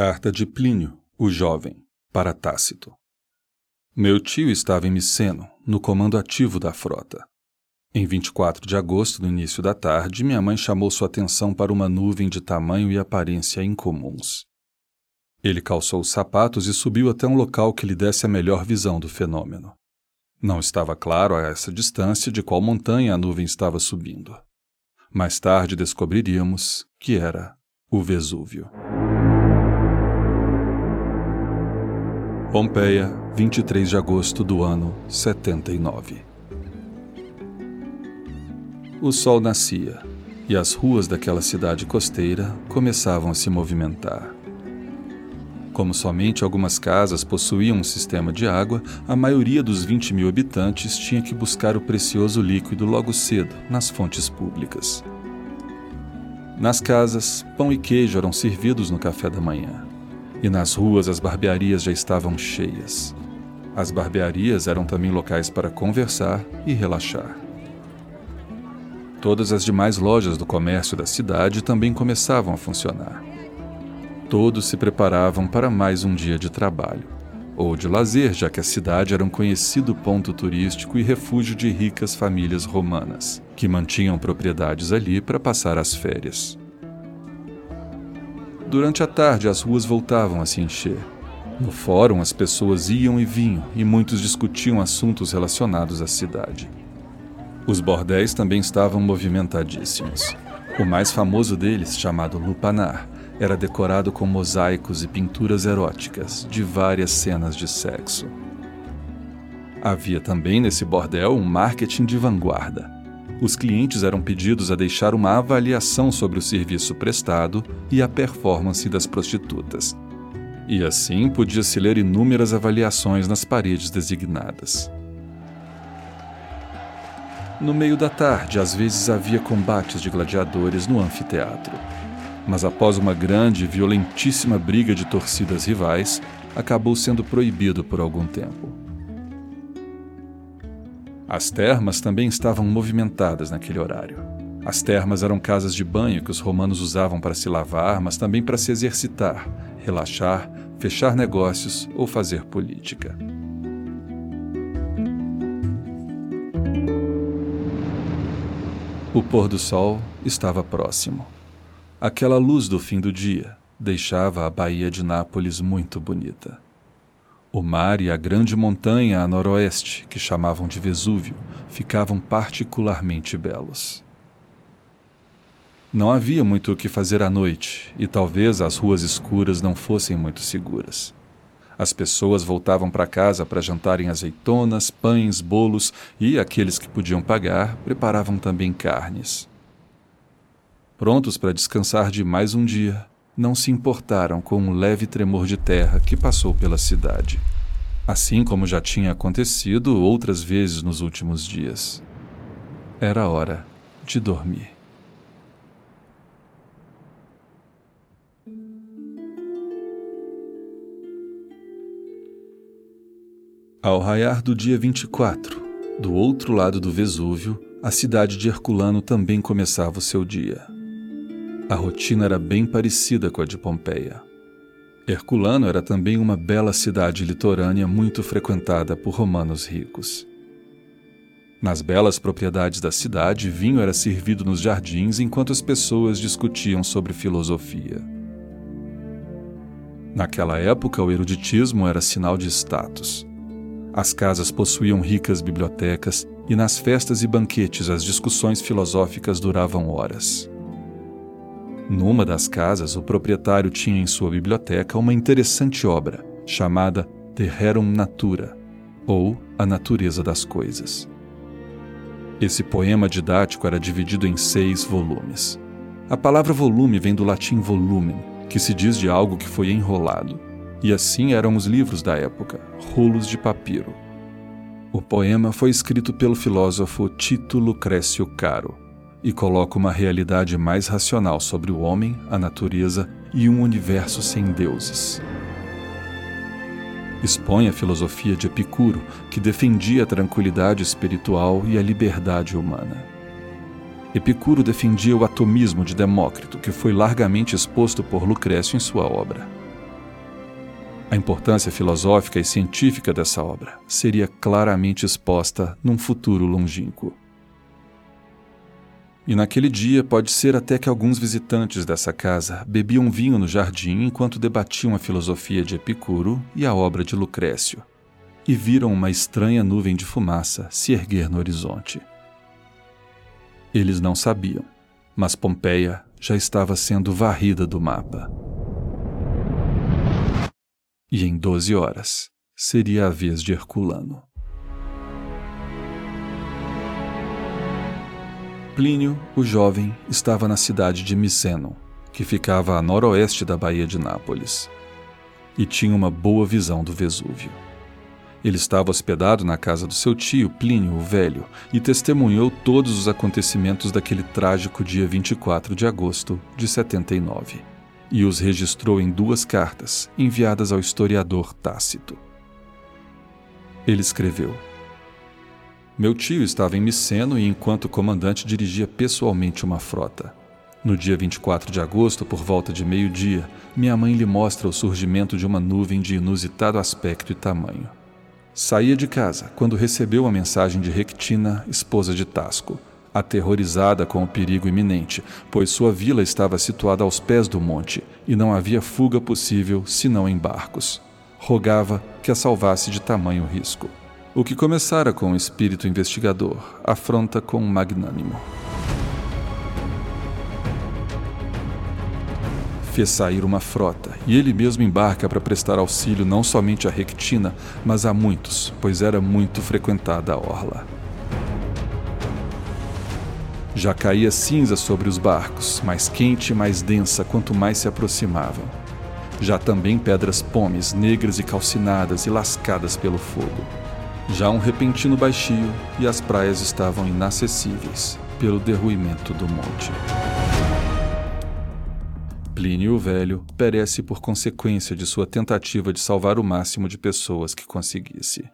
Carta de Plínio, o jovem, para Tácito. Meu tio estava em Miceno, no comando ativo da frota. Em 24 de agosto, no início da tarde, minha mãe chamou sua atenção para uma nuvem de tamanho e aparência incomuns. Ele calçou os sapatos e subiu até um local que lhe desse a melhor visão do fenômeno. Não estava claro a essa distância de qual montanha a nuvem estava subindo. Mais tarde descobriríamos que era o Vesúvio. Pompeia, 23 de agosto do ano 79. O sol nascia e as ruas daquela cidade costeira começavam a se movimentar. Como somente algumas casas possuíam um sistema de água, a maioria dos 20 mil habitantes tinha que buscar o precioso líquido logo cedo nas fontes públicas. Nas casas, pão e queijo eram servidos no café da manhã e nas ruas as barbearias já estavam cheias. As barbearias eram também locais para conversar e relaxar. Todas as demais lojas do comércio da cidade também começavam a funcionar. Todos se preparavam para mais um dia de trabalho, ou de lazer, já que a cidade era um conhecido ponto turístico e refúgio de ricas famílias romanas, que mantinham propriedades ali para passar as férias. Durante a tarde, as ruas voltavam a se encher. No fórum, as pessoas iam e vinham e muitos discutiam assuntos relacionados à cidade. Os bordéis também estavam movimentadíssimos. O mais famoso deles, chamado Lupanar, era decorado com mosaicos e pinturas eróticas de várias cenas de sexo. Havia também nesse bordel um marketing de vanguarda os clientes eram pedidos a deixar uma avaliação sobre o serviço prestado e a performance das prostitutas. E assim podia-se ler inúmeras avaliações nas paredes designadas. No meio da tarde, às vezes havia combates de gladiadores no anfiteatro. Mas após uma grande e violentíssima briga de torcidas rivais, acabou sendo proibido por algum tempo. As termas também estavam movimentadas naquele horário. As termas eram casas de banho que os romanos usavam para se lavar, mas também para se exercitar, relaxar, fechar negócios ou fazer política. O pôr do sol estava próximo. Aquela luz do fim do dia deixava a Baía de Nápoles muito bonita. O mar e a grande montanha a noroeste, que chamavam de Vesúvio, ficavam particularmente belos. Não havia muito o que fazer à noite, e talvez as ruas escuras não fossem muito seguras. As pessoas voltavam para casa para jantarem azeitonas, pães, bolos e aqueles que podiam pagar preparavam também carnes. Prontos para descansar de mais um dia, não se importaram com um leve tremor de terra que passou pela cidade. Assim como já tinha acontecido outras vezes nos últimos dias. Era hora de dormir. Ao raiar do dia 24, do outro lado do Vesúvio, a cidade de Herculano também começava o seu dia. A rotina era bem parecida com a de Pompeia. Herculano era também uma bela cidade litorânea muito frequentada por romanos ricos. Nas belas propriedades da cidade, vinho era servido nos jardins enquanto as pessoas discutiam sobre filosofia. Naquela época, o eruditismo era sinal de status. As casas possuíam ricas bibliotecas e nas festas e banquetes as discussões filosóficas duravam horas. Numa das casas, o proprietário tinha em sua biblioteca uma interessante obra chamada De Rerum Natura, ou A Natureza das Coisas. Esse poema didático era dividido em seis volumes. A palavra volume vem do latim volumen, que se diz de algo que foi enrolado, e assim eram os livros da época, rolos de papiro. O poema foi escrito pelo filósofo Tito Lucrécio Caro e coloca uma realidade mais racional sobre o homem, a natureza e um universo sem deuses. Expõe a filosofia de Epicuro, que defendia a tranquilidade espiritual e a liberdade humana. Epicuro defendia o atomismo de Demócrito, que foi largamente exposto por Lucrécio em sua obra. A importância filosófica e científica dessa obra seria claramente exposta num futuro longínquo. E naquele dia pode ser até que alguns visitantes dessa casa bebiam vinho no jardim enquanto debatiam a filosofia de Epicuro e a obra de Lucrécio, e viram uma estranha nuvem de fumaça se erguer no horizonte. Eles não sabiam, mas Pompeia já estava sendo varrida do mapa. E em doze horas seria a vez de Herculano. Plínio, o jovem, estava na cidade de Miceno, que ficava a noroeste da Baía de Nápoles, e tinha uma boa visão do Vesúvio. Ele estava hospedado na casa do seu tio Plínio o Velho e testemunhou todos os acontecimentos daquele trágico dia 24 de agosto de 79, e os registrou em duas cartas enviadas ao historiador Tácito. Ele escreveu: Meu tio estava em Miceno e, enquanto comandante, dirigia pessoalmente uma frota. No dia 24 de agosto, por volta de meio-dia, minha mãe lhe mostra o surgimento de uma nuvem de inusitado aspecto e tamanho. Saía de casa quando recebeu a mensagem de Rectina, esposa de Tasco, aterrorizada com o perigo iminente, pois sua vila estava situada aos pés do monte e não havia fuga possível senão em barcos. Rogava que a salvasse de tamanho risco. O que começara com o espírito investigador, afronta com magnânimo. fez sair uma frota e ele mesmo embarca para prestar auxílio não somente a Rectina, mas a muitos, pois era muito frequentada a orla. Já caía cinza sobre os barcos, mais quente e mais densa quanto mais se aproximavam. Já também pedras pomes, negras e calcinadas e lascadas pelo fogo. Já um repentino baixio e as praias estavam inacessíveis pelo derruimento do monte. Plínio o Velho perece por consequência de sua tentativa de salvar o máximo de pessoas que conseguisse.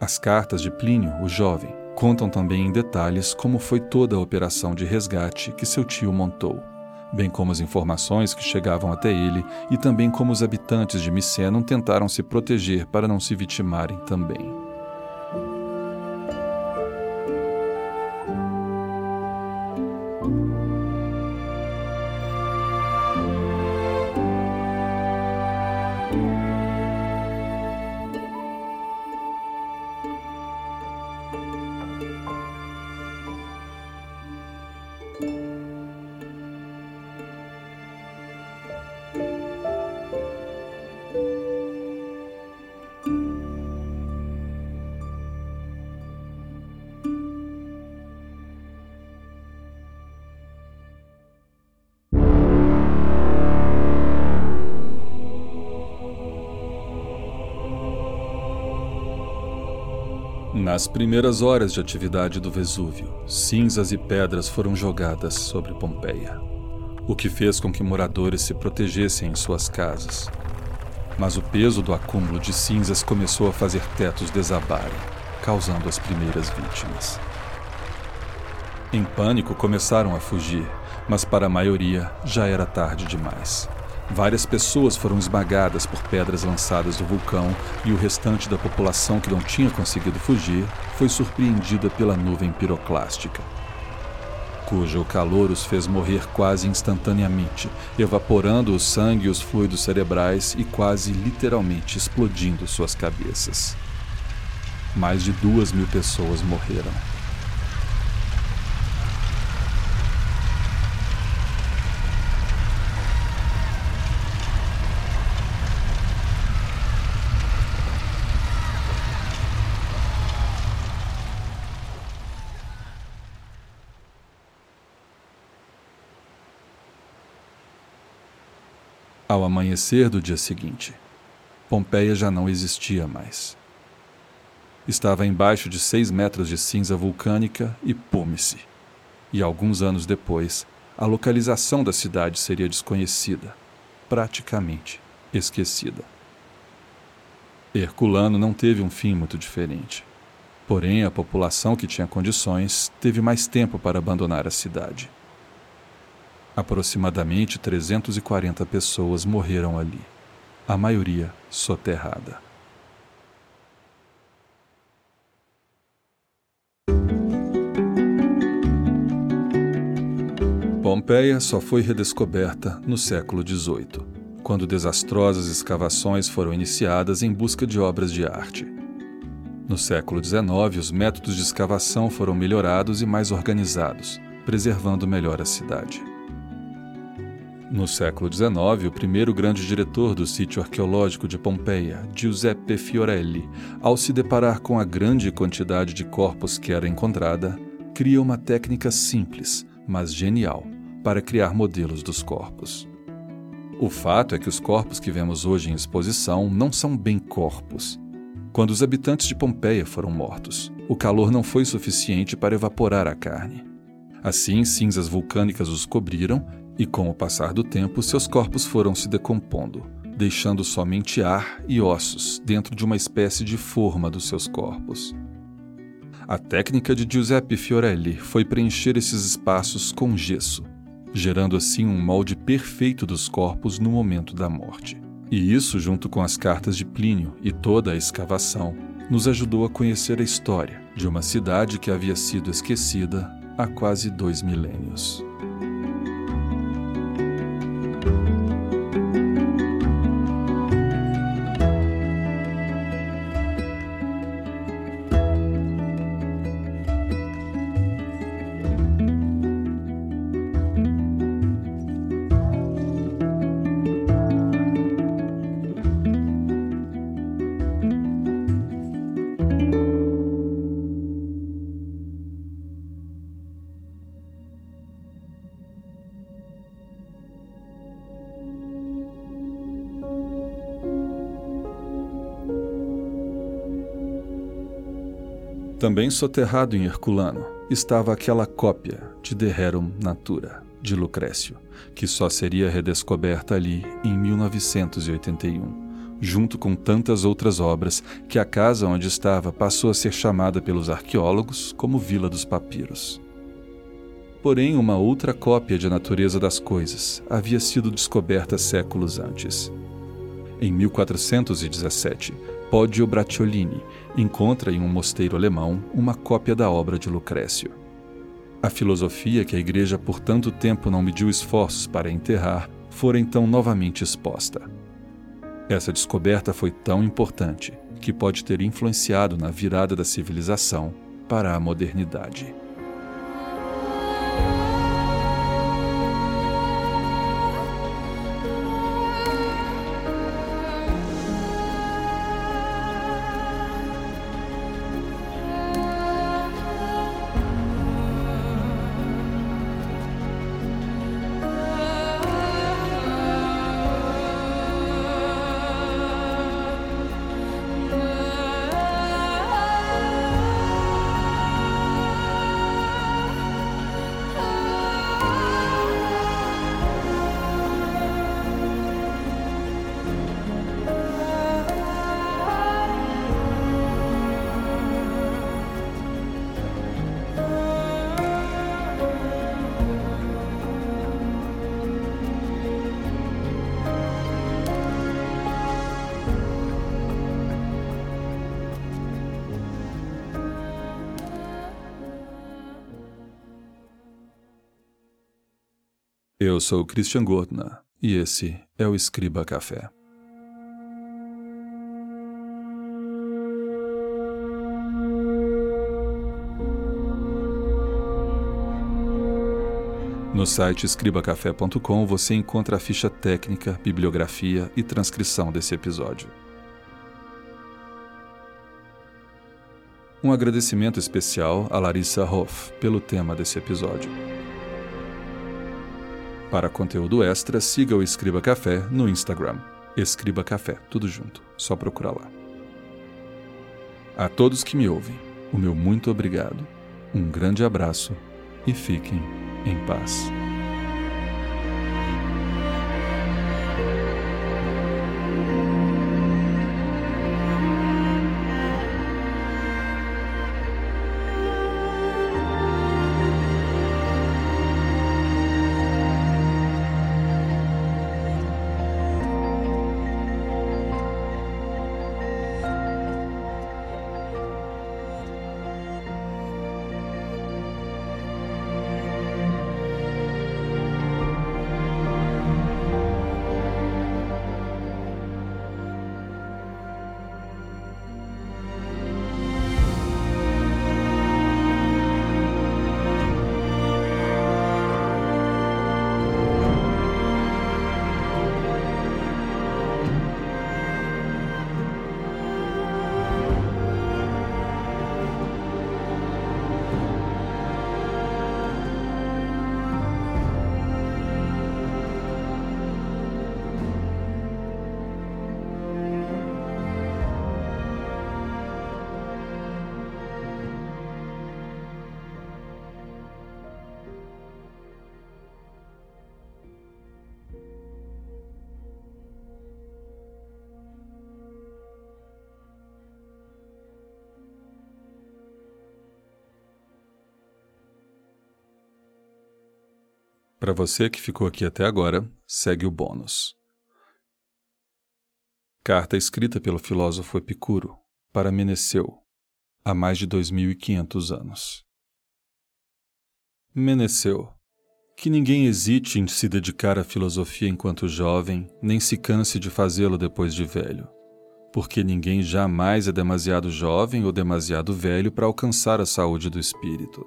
As cartas de Plínio, o jovem, contam também em detalhes como foi toda a operação de resgate que seu tio montou, bem como as informações que chegavam até ele e também como os habitantes de Micenum tentaram se proteger para não se vitimarem também. Nas primeiras horas de atividade do Vesúvio, cinzas e pedras foram jogadas sobre Pompeia, o que fez com que moradores se protegessem em suas casas. Mas o peso do acúmulo de cinzas começou a fazer tetos desabarem, causando as primeiras vítimas. Em pânico, começaram a fugir, mas para a maioria já era tarde demais. Várias pessoas foram esmagadas por pedras lançadas do vulcão e o restante da população que não tinha conseguido fugir foi surpreendida pela nuvem piroclástica, cujo calor os fez morrer quase instantaneamente, evaporando o sangue e os fluidos cerebrais e quase literalmente explodindo suas cabeças. Mais de duas mil pessoas morreram. Ao amanhecer do dia seguinte, Pompeia já não existia mais. Estava embaixo de seis metros de cinza vulcânica e pôme-se. E alguns anos depois, a localização da cidade seria desconhecida, praticamente esquecida. Herculano não teve um fim muito diferente. Porém, a população que tinha condições teve mais tempo para abandonar a cidade. Aproximadamente 340 pessoas morreram ali, a maioria soterrada. Pompeia só foi redescoberta no século XVIII, quando desastrosas escavações foram iniciadas em busca de obras de arte. No século XIX, os métodos de escavação foram melhorados e mais organizados, preservando melhor a cidade. No século XIX, o primeiro grande diretor do sítio arqueológico de Pompeia, Giuseppe Fiorelli, ao se deparar com a grande quantidade de corpos que era encontrada, cria uma técnica simples, mas genial, para criar modelos dos corpos. O fato é que os corpos que vemos hoje em exposição não são bem corpos. Quando os habitantes de Pompeia foram mortos, o calor não foi suficiente para evaporar a carne. Assim, cinzas vulcânicas os cobriram e, com o passar do tempo, seus corpos foram se decompondo, deixando somente ar e ossos dentro de uma espécie de forma dos seus corpos. A técnica de Giuseppe Fiorelli foi preencher esses espaços com gesso, gerando assim um molde perfeito dos corpos no momento da morte. E isso, junto com as cartas de Plínio e toda a escavação, nos ajudou a conhecer a história de uma cidade que havia sido esquecida há quase dois milênios. Também soterrado em Herculano estava aquela cópia de De Rerum Natura, de Lucrécio, que só seria redescoberta ali em 1981, junto com tantas outras obras que a casa onde estava passou a ser chamada pelos arqueólogos como Vila dos Papiros. Porém, uma outra cópia de A Natureza das Coisas havia sido descoberta séculos antes. Em 1417, Poggio Bracciolini encontra em um mosteiro alemão uma cópia da obra de Lucrécio. A filosofia que a Igreja por tanto tempo não mediu esforços para enterrar fora então novamente exposta. Essa descoberta foi tão importante que pode ter influenciado na virada da civilização para a modernidade. Eu sou Christian Gurtner e esse é o Escriba Café. No site escribacafé.com você encontra a ficha técnica, bibliografia e transcrição desse episódio. Um agradecimento especial a Larissa Hoff pelo tema desse episódio. Para conteúdo extra, siga o Escriba Café no Instagram. Escriba Café, tudo junto. Só procurar lá. A todos que me ouvem, o meu muito obrigado, um grande abraço e fiquem em paz. Para você que ficou aqui até agora, segue o bônus. Carta escrita pelo filósofo Epicuro para Meneceu, há mais de 2500 anos. Meneceu, que ninguém hesite em se dedicar à filosofia enquanto jovem, nem se canse de fazê-lo depois de velho, porque ninguém jamais é demasiado jovem ou demasiado velho para alcançar a saúde do espírito.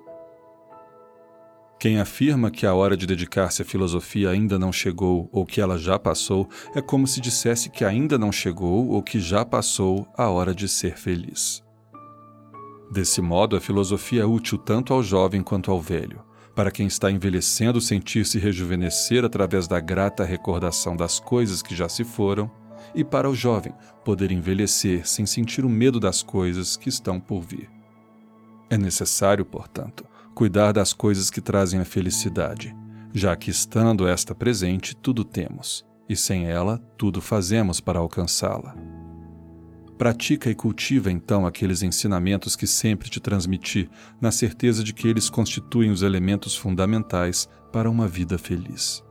Quem afirma que a hora de dedicar-se à filosofia ainda não chegou ou que ela já passou é como se dissesse que ainda não chegou ou que já passou a hora de ser feliz. Desse modo, a filosofia é útil tanto ao jovem quanto ao velho, para quem está envelhecendo sentir-se rejuvenescer através da grata recordação das coisas que já se foram, e para o jovem poder envelhecer sem sentir o medo das coisas que estão por vir. É necessário, portanto, cuidar das coisas que trazem a felicidade, já que estando esta presente, tudo temos, e sem ela, tudo fazemos para alcançá-la. Pratica e cultiva então aqueles ensinamentos que sempre te transmiti, na certeza de que eles constituem os elementos fundamentais para uma vida feliz.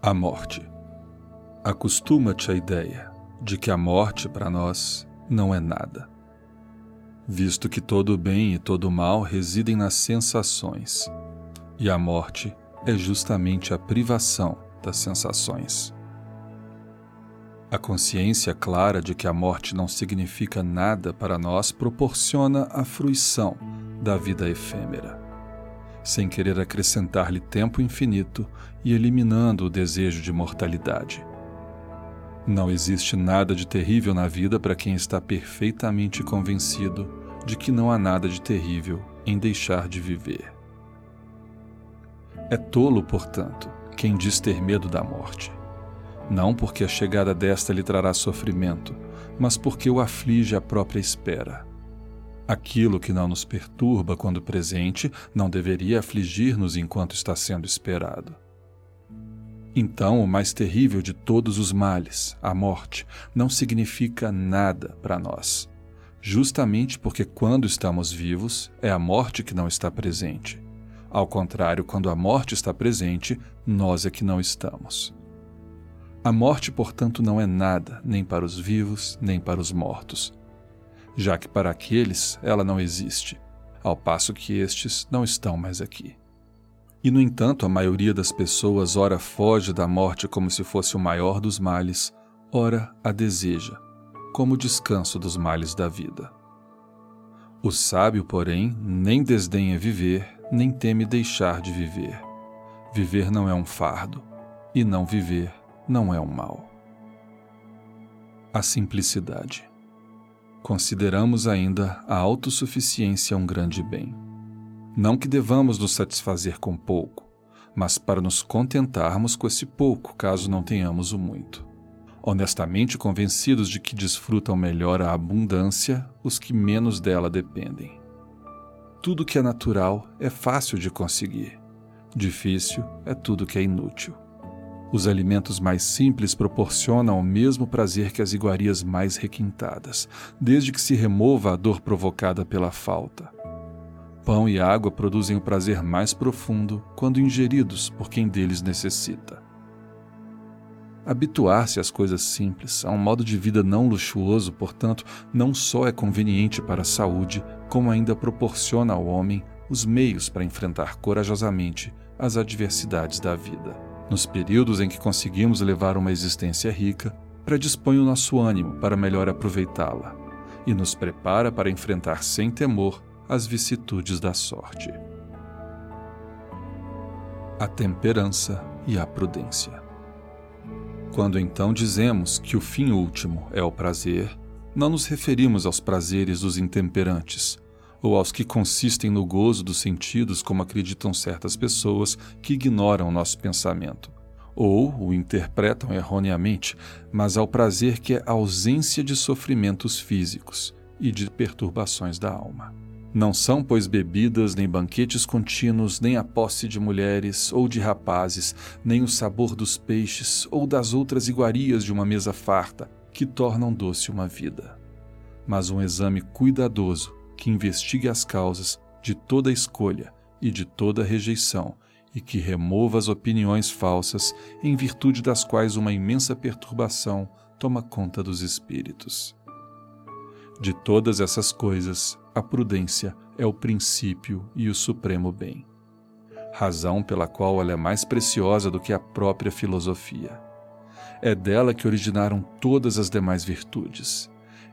A morte. Acostuma-te à ideia de que a morte para nós não é nada visto que todo bem e todo mal residem nas sensações, e a morte é justamente a privação das sensações. A consciência clara de que a morte não significa nada para nós proporciona a fruição da vida efêmera, sem querer acrescentar-lhe tempo infinito e eliminando o desejo de mortalidade. Não existe nada de terrível na vida para quem está perfeitamente convencido de que não há nada de terrível em deixar de viver. É tolo, portanto, quem diz ter medo da morte. Não porque a chegada desta lhe trará sofrimento, mas porque o aflige a própria espera. Aquilo que não nos perturba quando presente não deveria afligir-nos enquanto está sendo esperado. Então, o mais terrível de todos os males, a morte, não significa nada para nós. Justamente porque, quando estamos vivos, é a morte que não está presente. Ao contrário, quando a morte está presente, nós é que não estamos. A morte, portanto, não é nada, nem para os vivos, nem para os mortos, já que para aqueles ela não existe, ao passo que estes não estão mais aqui. E, no entanto, a maioria das pessoas ora foge da morte como se fosse o maior dos males, ora a deseja, como descanso dos males da vida. O sábio, porém, nem desdenha viver, nem teme deixar de viver. Viver não é um fardo, e não viver não é um mal. A simplicidade. Consideramos ainda a autossuficiência um grande bem. Não que devamos nos satisfazer com pouco, mas para nos contentarmos com esse pouco, caso não tenhamos o muito. Honestamente convencidos de que desfrutam melhor a abundância os que menos dela dependem. Tudo que é natural é fácil de conseguir. Difícil é tudo que é inútil. Os alimentos mais simples proporcionam o mesmo prazer que as iguarias mais requintadas, desde que se remova a dor provocada pela falta. Pão e água produzem o prazer mais profundo quando ingeridos por quem deles necessita. Habituar-se às coisas simples, a um modo de vida não luxuoso, portanto, não só é conveniente para a saúde, como ainda proporciona ao homem os meios para enfrentar corajosamente as adversidades da vida. Nos períodos em que conseguimos levar uma existência rica, predispõe o nosso ânimo para melhor aproveitá-la e nos prepara para enfrentar sem temor as vicissitudes da sorte. A temperança e a prudência. Quando então dizemos que o fim último é o prazer, não nos referimos aos prazeres dos intemperantes, ou aos que consistem no gozo dos sentidos, como acreditam certas pessoas que ignoram nosso pensamento, ou o interpretam erroneamente, mas ao prazer que é ausência de sofrimentos físicos e de perturbações da alma. Não são, pois, bebidas, nem banquetes contínuos, nem a posse de mulheres ou de rapazes, nem o sabor dos peixes ou das outras iguarias de uma mesa farta que tornam doce uma vida, mas um exame cuidadoso que investigue as causas de toda escolha e de toda rejeição e que remova as opiniões falsas em virtude das quais uma imensa perturbação toma conta dos espíritos. De todas essas coisas, a prudência é o princípio e o supremo bem, razão pela qual ela é mais preciosa do que a própria filosofia. É dela que originaram todas as demais virtudes.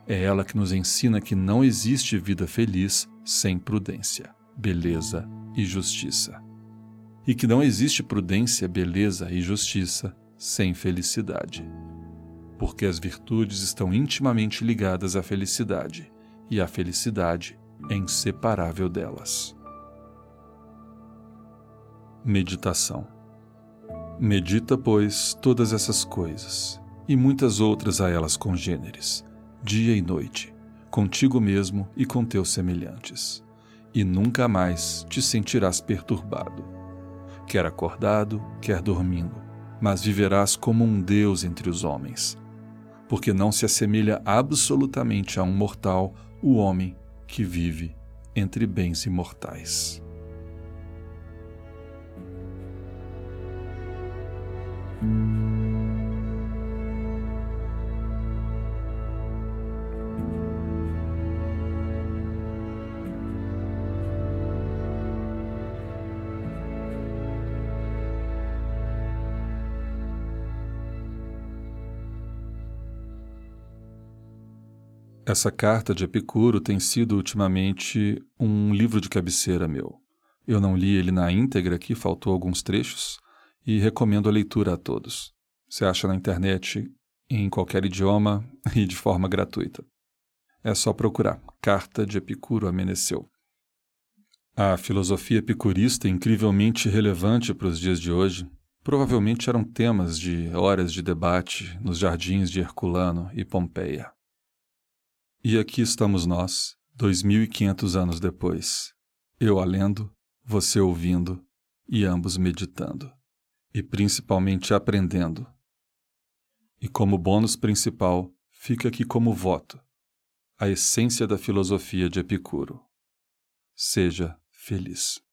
É ela que nos ensina que não existe vida feliz sem prudência, beleza e justiça. E que não existe prudência, beleza e justiça sem felicidade porque as virtudes estão intimamente ligadas à felicidade, e a felicidade é inseparável delas. Meditação Medita, pois, todas essas coisas, e muitas outras a elas congêneres, dia e noite, contigo mesmo e com teus semelhantes, e nunca mais te sentirás perturbado, quer acordado, quer dormindo, mas viverás como um Deus entre os homens porque não se assemelha absolutamente a um mortal o homem que vive entre bens imortais. Essa carta de Epicuro tem sido ultimamente um livro de cabeceira meu. Eu não li ele na íntegra aqui, faltou alguns trechos, e recomendo a leitura a todos. Você acha na internet em qualquer idioma e de forma gratuita. É só procurar Carta de Epicuro Ameneceu. A filosofia epicurista, incrivelmente relevante para os dias de hoje, provavelmente eram temas de horas de debate nos jardins de Herculano e Pompeia. E aqui estamos nós, 2500 anos depois. Eu a lendo, você ouvindo e ambos meditando. E principalmente aprendendo. E como bônus principal, fica aqui como voto a essência da filosofia de Epicuro. Seja feliz.